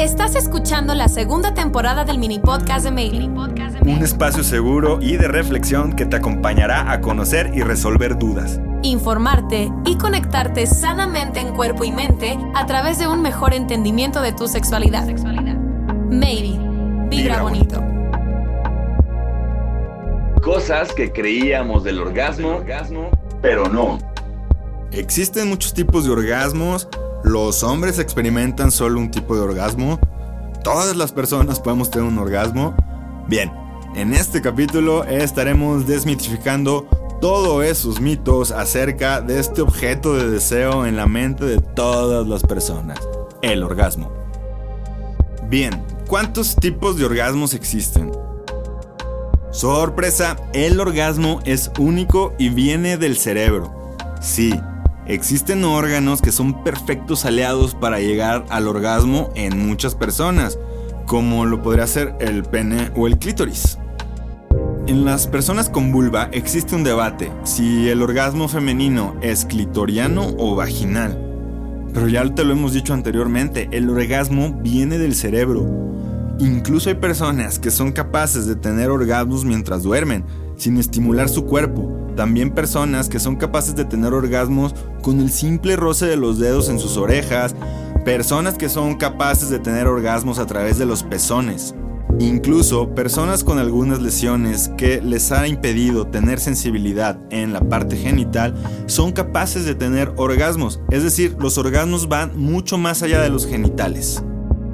Estás escuchando la segunda temporada del mini podcast de Mailey. Un espacio seguro y de reflexión que te acompañará a conocer y resolver dudas. Informarte y conectarte sanamente en cuerpo y mente a través de un mejor entendimiento de tu sexualidad. Maybe, vibra bonito. Cosas que creíamos del orgasmo, pero no. Existen muchos tipos de orgasmos. Los hombres experimentan solo un tipo de orgasmo. Todas las personas podemos tener un orgasmo. Bien, en este capítulo estaremos desmitificando todos esos mitos acerca de este objeto de deseo en la mente de todas las personas, el orgasmo. Bien, ¿cuántos tipos de orgasmos existen? Sorpresa, el orgasmo es único y viene del cerebro. Sí, existen órganos que son perfectos aliados para llegar al orgasmo en muchas personas, como lo podría ser el pene o el clítoris. En las personas con vulva existe un debate si el orgasmo femenino es clitoriano o vaginal. Pero ya te lo hemos dicho anteriormente, el orgasmo viene del cerebro. Incluso hay personas que son capaces de tener orgasmos mientras duermen, sin estimular su cuerpo. También personas que son capaces de tener orgasmos con el simple roce de los dedos en sus orejas. Personas que son capaces de tener orgasmos a través de los pezones. Incluso personas con algunas lesiones que les ha impedido tener sensibilidad en la parte genital son capaces de tener orgasmos, es decir, los orgasmos van mucho más allá de los genitales.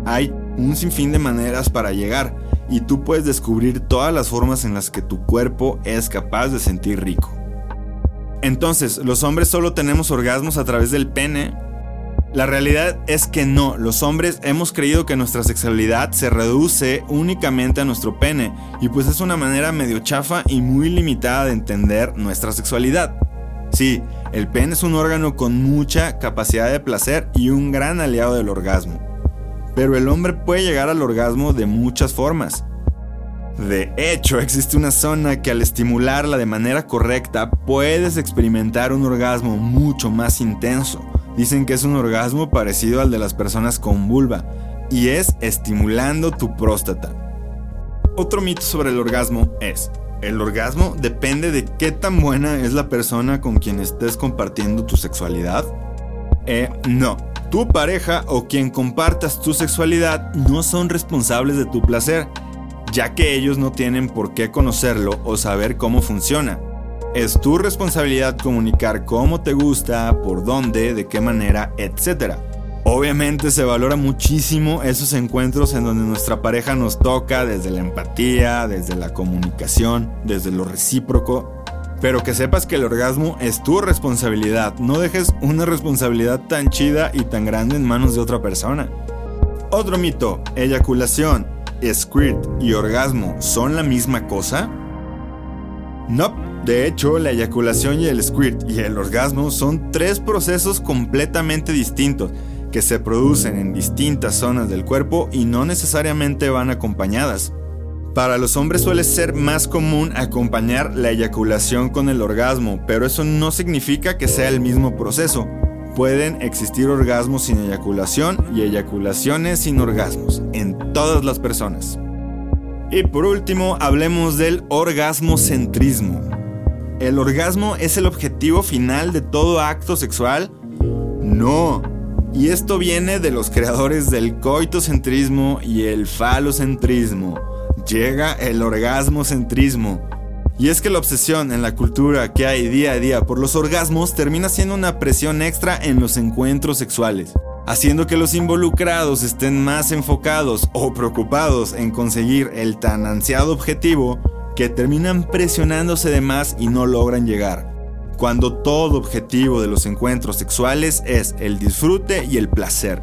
Hay un sinfín de maneras para llegar y tú puedes descubrir todas las formas en las que tu cuerpo es capaz de sentir rico. Entonces, ¿los hombres solo tenemos orgasmos a través del pene? La realidad es que no, los hombres hemos creído que nuestra sexualidad se reduce únicamente a nuestro pene, y pues es una manera medio chafa y muy limitada de entender nuestra sexualidad. Sí, el pene es un órgano con mucha capacidad de placer y un gran aliado del orgasmo. Pero el hombre puede llegar al orgasmo de muchas formas. De hecho, existe una zona que al estimularla de manera correcta puedes experimentar un orgasmo mucho más intenso. Dicen que es un orgasmo parecido al de las personas con vulva y es estimulando tu próstata. Otro mito sobre el orgasmo es, el orgasmo depende de qué tan buena es la persona con quien estés compartiendo tu sexualidad. Eh, no. Tu pareja o quien compartas tu sexualidad no son responsables de tu placer, ya que ellos no tienen por qué conocerlo o saber cómo funciona. Es tu responsabilidad comunicar cómo te gusta, por dónde, de qué manera, etc. Obviamente se valora muchísimo esos encuentros en donde nuestra pareja nos toca desde la empatía, desde la comunicación, desde lo recíproco. Pero que sepas que el orgasmo es tu responsabilidad. No dejes una responsabilidad tan chida y tan grande en manos de otra persona. Otro mito, eyaculación, squirt y orgasmo son la misma cosa? No, de hecho, la eyaculación y el squirt y el orgasmo son tres procesos completamente distintos que se producen en distintas zonas del cuerpo y no necesariamente van acompañadas. Para los hombres suele ser más común acompañar la eyaculación con el orgasmo, pero eso no significa que sea el mismo proceso. Pueden existir orgasmos sin eyaculación y eyaculaciones sin orgasmos en todas las personas. Y por último, hablemos del orgasmocentrismo. ¿El orgasmo es el objetivo final de todo acto sexual? No. Y esto viene de los creadores del coitocentrismo y el falocentrismo. Llega el orgasmocentrismo. Y es que la obsesión en la cultura que hay día a día por los orgasmos termina siendo una presión extra en los encuentros sexuales, haciendo que los involucrados estén más enfocados o preocupados en conseguir el tan ansiado objetivo que terminan presionándose de más y no logran llegar, cuando todo objetivo de los encuentros sexuales es el disfrute y el placer.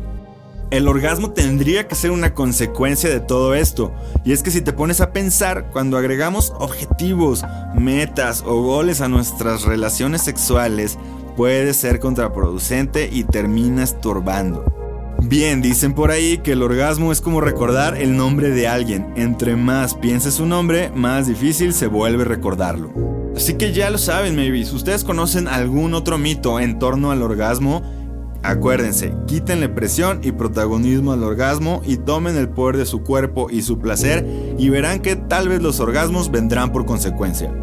El orgasmo tendría que ser una consecuencia de todo esto, y es que si te pones a pensar, cuando agregamos objetivos, metas o goles a nuestras relaciones sexuales, puede ser contraproducente y termina estorbando. Bien, dicen por ahí que el orgasmo es como recordar el nombre de alguien. Entre más pienses su nombre, más difícil se vuelve recordarlo. Así que ya lo saben, maybe. Si ustedes conocen algún otro mito en torno al orgasmo, Acuérdense, quítenle presión y protagonismo al orgasmo y tomen el poder de su cuerpo y su placer y verán que tal vez los orgasmos vendrán por consecuencia.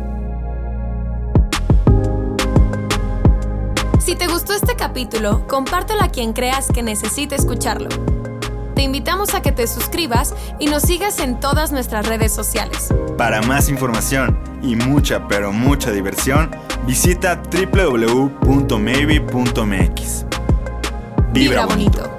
Si te gustó este capítulo, compártelo a quien creas que necesite escucharlo. Te invitamos a que te suscribas y nos sigas en todas nuestras redes sociales. Para más información y mucha, pero mucha diversión, visita www.maybe.mx. Vibra bonito.